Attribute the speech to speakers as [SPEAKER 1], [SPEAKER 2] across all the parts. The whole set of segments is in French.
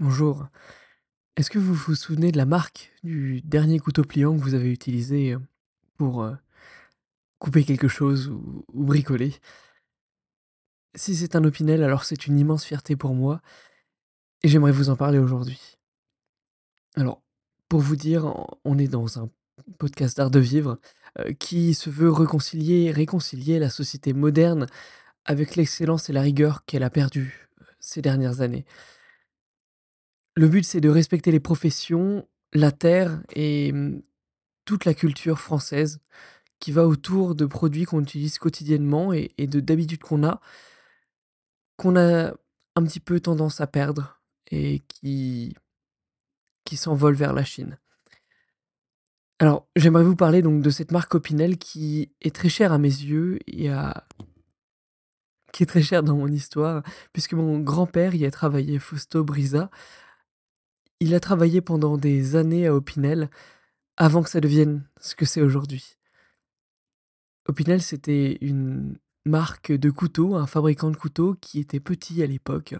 [SPEAKER 1] Bonjour. Est-ce que vous vous souvenez de la marque du dernier couteau pliant que vous avez utilisé, heu, pour, heu, couper quelque chose ou bricoler? Si c'est un Opinel, alors c'est une immense fierté pour moi et j'aimerais vous en parler aujourd'hui. Alors, pour vous dire, on est dans un podcast d'art de vivre, heu, qui se veut reconcilier réconcilier la société moderne avec l'excellence et la rigueur qu'elle a perdue, ces dernières années. Le but, c'est de respecter les professions, la terre et mmh, toute la culture française qui va autour de produits qu'on utilise quotidiennement et de d'habitudes qu'on a qu'on a un petit peu tendance à perdre et qui qui s'envolent vers la Chine. Alors, j'aimerais vous parler donc de cette marque Opinel qui est très chère à mes yeux et qui est très chère dans mon histoire, puisque mon grand-père y a travaillé, Fausto Brisa. Il a travaillé pendant des années à Opinel, avant que ça devienne ce que c'est aujourd'hui. Opinel, c'était une marque de couteaux, un fabricant de couteaux qui était petit à l'époque,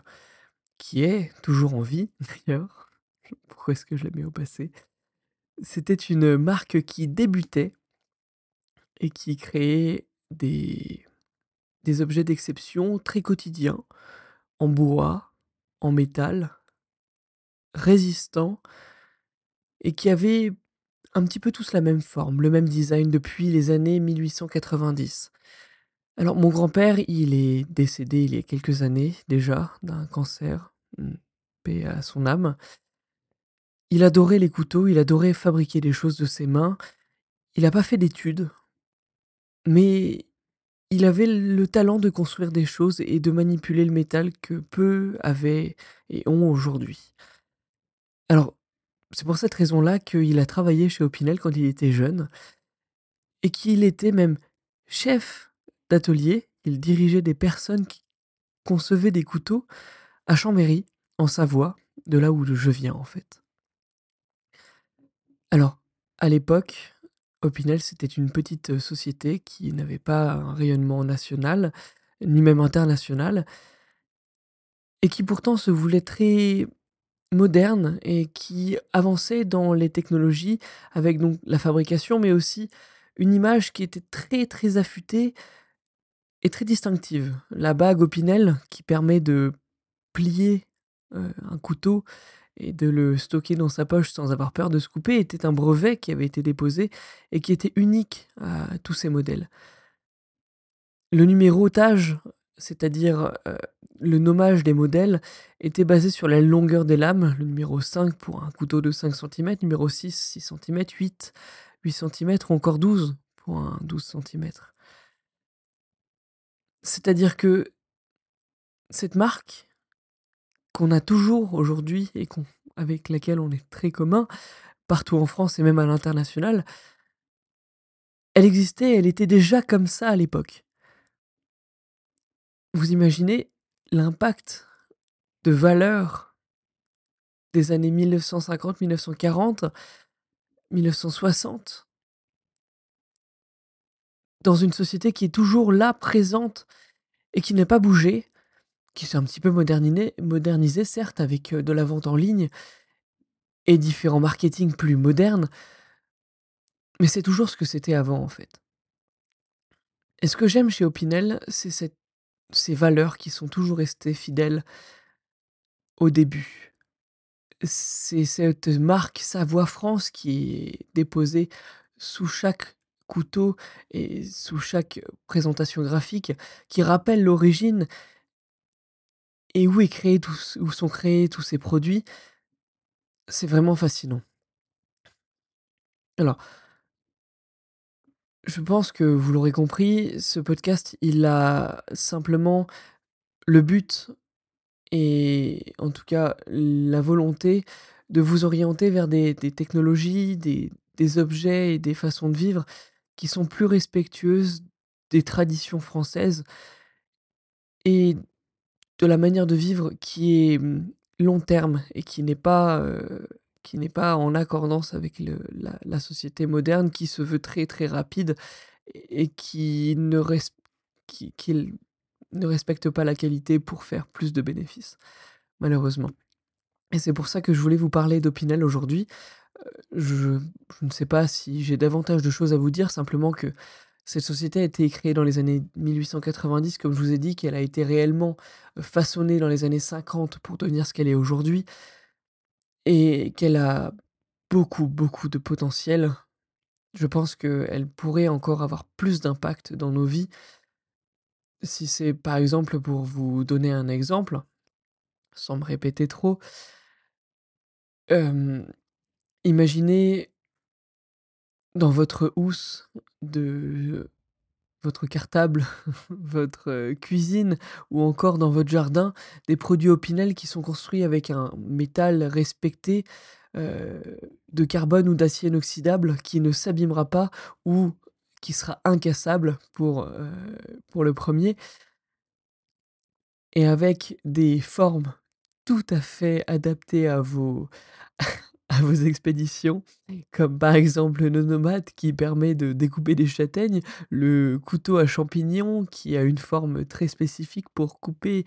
[SPEAKER 1] qui est toujours en vie d'ailleurs. Pourquoi est-ce que je le mets au passé? C'était une marque qui débutait et qui créait des des objets d'exception très quotidiens, en bois, en métal, résistants et qui avaient un petit peu tous la même forme, le même design depuis les années 1890. Alors mon grand-père, il est décédé il y a quelques années déjà d'un cancer, mmh, paix à son âme. Il adorait les couteaux, il adorait fabriquer des choses de ses mains. Il a pas fait d'études mais il avait le talent de construire des choses et de manipuler le métal que peu avaient et ont aujourd'hui. Alors, c'est pour cette raison-là qu'il a travaillé chez Opinel quand il était jeune et qu'il était même chef d'atelier. Il dirigeait des personnes qui concevaient des couteaux à Chambéry, en Savoie, de là où je viens, en fait. Alors, à l'époque, Opinel, c'était une petite, heu, société qui n'avait pas un rayonnement national, ni même international et qui pourtant se voulait très moderne et qui avançait dans les technologies avec donc la fabrication, mais aussi une image qui était très, très affûtée et très distinctive. La bague Opinel qui permet de plier, heu, un couteau et de le stocker dans sa poche sans avoir peur de se couper était un brevet qui avait été déposé et qui était unique à tous ces modèles. Le numérotage, c'est-à-dire, heu, le nommage des modèles était basé sur la longueur des lames, le numéro 5 pour un couteau de 5 centimètres, numéro 6, 6 centimètres, 8, 8 centimètres ou encore 12 pour un 12 centimètres. C'est-à-dire que cette marque qu'on a toujours aujourd'hui et avec laquelle on est très commun, partout en France et même à l'international elle existait, elle était déjà comme ça à l'époque. Vous imaginez l'impact de valeur des années 1950-1940-1960 dans une société qui est toujours là, présente et qui n'a pas bougé, qui s'est un petit peu modernisée certes avec, heu, de la vente en ligne et différents marketing plus modernes mais c'est toujours ce que c'était avant, en fait. Et ce que j'aime chez Opinel, c'est cette ces valeurs qui sont toujours restées fidèles au début. C'est cette marque Savoie France qui est déposée sous chaque couteau et sous chaque présentation graphique qui rappelle l'origine et où est créé où sont créés tous ces produits. C'est vraiment fascinant. Alors je pense que vous l'aurez compris, ce podcast, il a simplement le but et en tout cas la volonté de vous orienter vers des technologies, des objets et des façons de vivre qui sont plus respectueuses des traditions françaises et de la manière de vivre qui est, mmh, long terme et qui n'est pas, heu, qui n'est pas en accordance avec le la société moderne qui se veut très, très rapide et qui ne res qui qu'il ne respecte pas la qualité pour faire plus de bénéfices, malheureusement. Et c'est pour ça que je voulais vous parler d'Opinel aujourd'hui. Heu, je je ne sais pas si j'ai davantage de choses à vous dire, simplement que cette société a été créée dans les années 1890, comme je vous ai dit, qu'elle a été réellement, heu, façonnée dans les années 50 pour devenir ce qu'elle est aujourd'hui et qu'elle a beaucoup, beaucoup de potentiel. Je pense qu'elle pourrait encore avoir plus d'impact dans nos vies si c'est par exemple, pour vous donner un exemple, sans me répéter trop imaginez dans votre housse de votre cartable, votre, heu, cuisine ou encore dans votre jardin, des produits Opinel qui sont construits avec un métal respecté, heu, de carbone ou d'acier inoxydable qui ne s'abîmera pas ou qui sera incassable pour, heu, pour le 1er et avec des formes tout à fait adaptées à vos à vos expéditions, comme par exemple le Nonomate qui permet de découper des châtaignes, le couteau à champignons qui a une forme très spécifique pour couper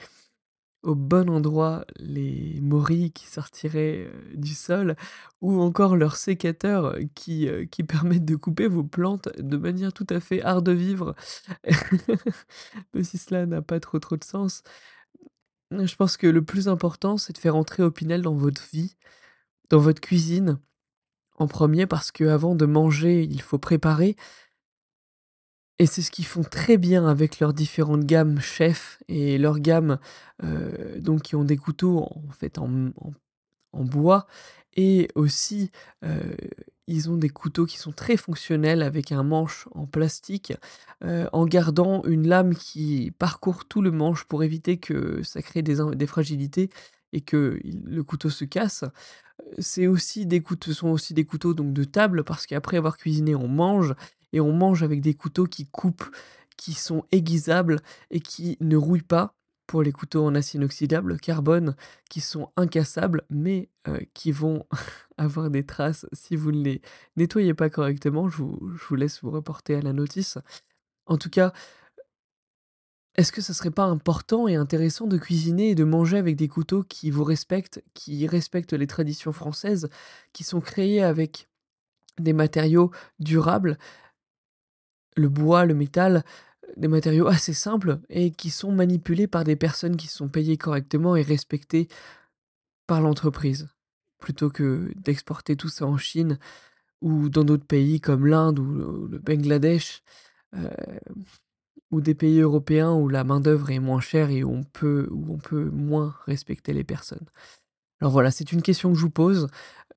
[SPEAKER 1] au bon endroit les morilles qui sortiraient, heu, du sol ou encore leur sécateur qui, heu, qui permettent de couper vos plantes de manière tout à fait art de vivre. Même si cela n'a pas trop, trop de sens. Je pense que le plus important, c'est de faire entrer Opinel dans votre vie, dans votre cuisine, en 1er parce qu'avant de manger, il faut préparer et c'est ce qu'ils font très bien avec leurs différentes gammes Chef et leurs gammes, heu, donc qui ont des couteaux en fait en bois et aussi, heu, ils ont des couteaux qui sont très fonctionnels avec un manche en plastique, heu, en gardant une lame qui parcourt tout le manche pour éviter que ça crée des fragilités et qu'il le couteau se casse. C'est aussi des coute ce sont aussi des couteaux donc de table parce qu'après avoir cuisiné, on mange et on mange avec des couteaux qui coupent, qui sont aiguisables et qui ne rouillent pas pour les couteaux en acier inoxydable carbone, qui sont incassables mais, heu, qui vont avoir des traces si vous ne les nettoyez pas correctement. Je vous laisse vous reporter à la notice. En tout cas est-ce que ça serait pas important et intéressant de cuisiner et de manger avec des couteaux qui vous respectent, qui respectent les traditions françaises, qui sont créés avec des matériaux durables le bois, le métal, des matériaux assez simples et qui sont manipulés par des personnes qui sont payées correctement et respectées par l'entreprise? Plutôt que d'exporter tout ça en Chine ou dans d'autres pays comme l'Inde ou le Bangladesh, heu, ou des pays européens où la main-d'œuvre est moins chère et où on peut moins respecter les personnes. Alors voilà, c'est une question que je vous pose.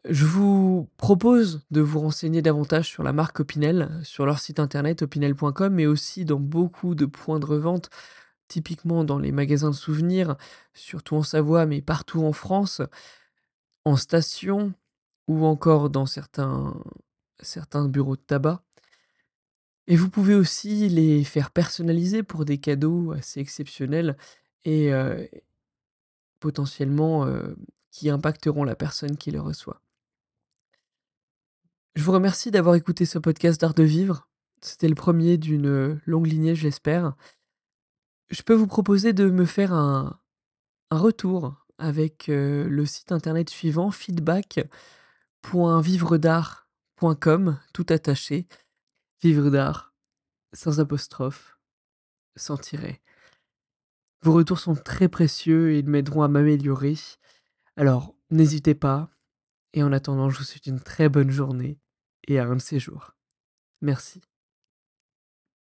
[SPEAKER 1] Je vous propose de vous renseigner davantage sur la marque Opinel, sur leur site internet opinel.com mais aussi dans beaucoup de points de revente, typiquement dans les magasins de souvenirs, surtout en Savoie mais partout en France, en station ou encore dans certains bureaux de tabac et vous pouvez aussi les faire personnaliser pour des cadeaux assez exceptionnels et potentiellement, qui impacteront la personne qui le reçoit. Je vous remercie d'avoir écouté ce podcast d'Art de vivre. C'était le 1er d'une, longue lignée, je l'espère. Je peux vous proposer de me faire un retour avec, le site internet suivant feedback.vivredart.com tout attaché. Vivre d'art, sans apostrophe, sans tiret. Vos retours sont très précieux et ils m'aideront à m'améliorer. Alors n'hésitez pas et en attendant, je vous souhaite une très bonne journée et à un de ces jours. Merci.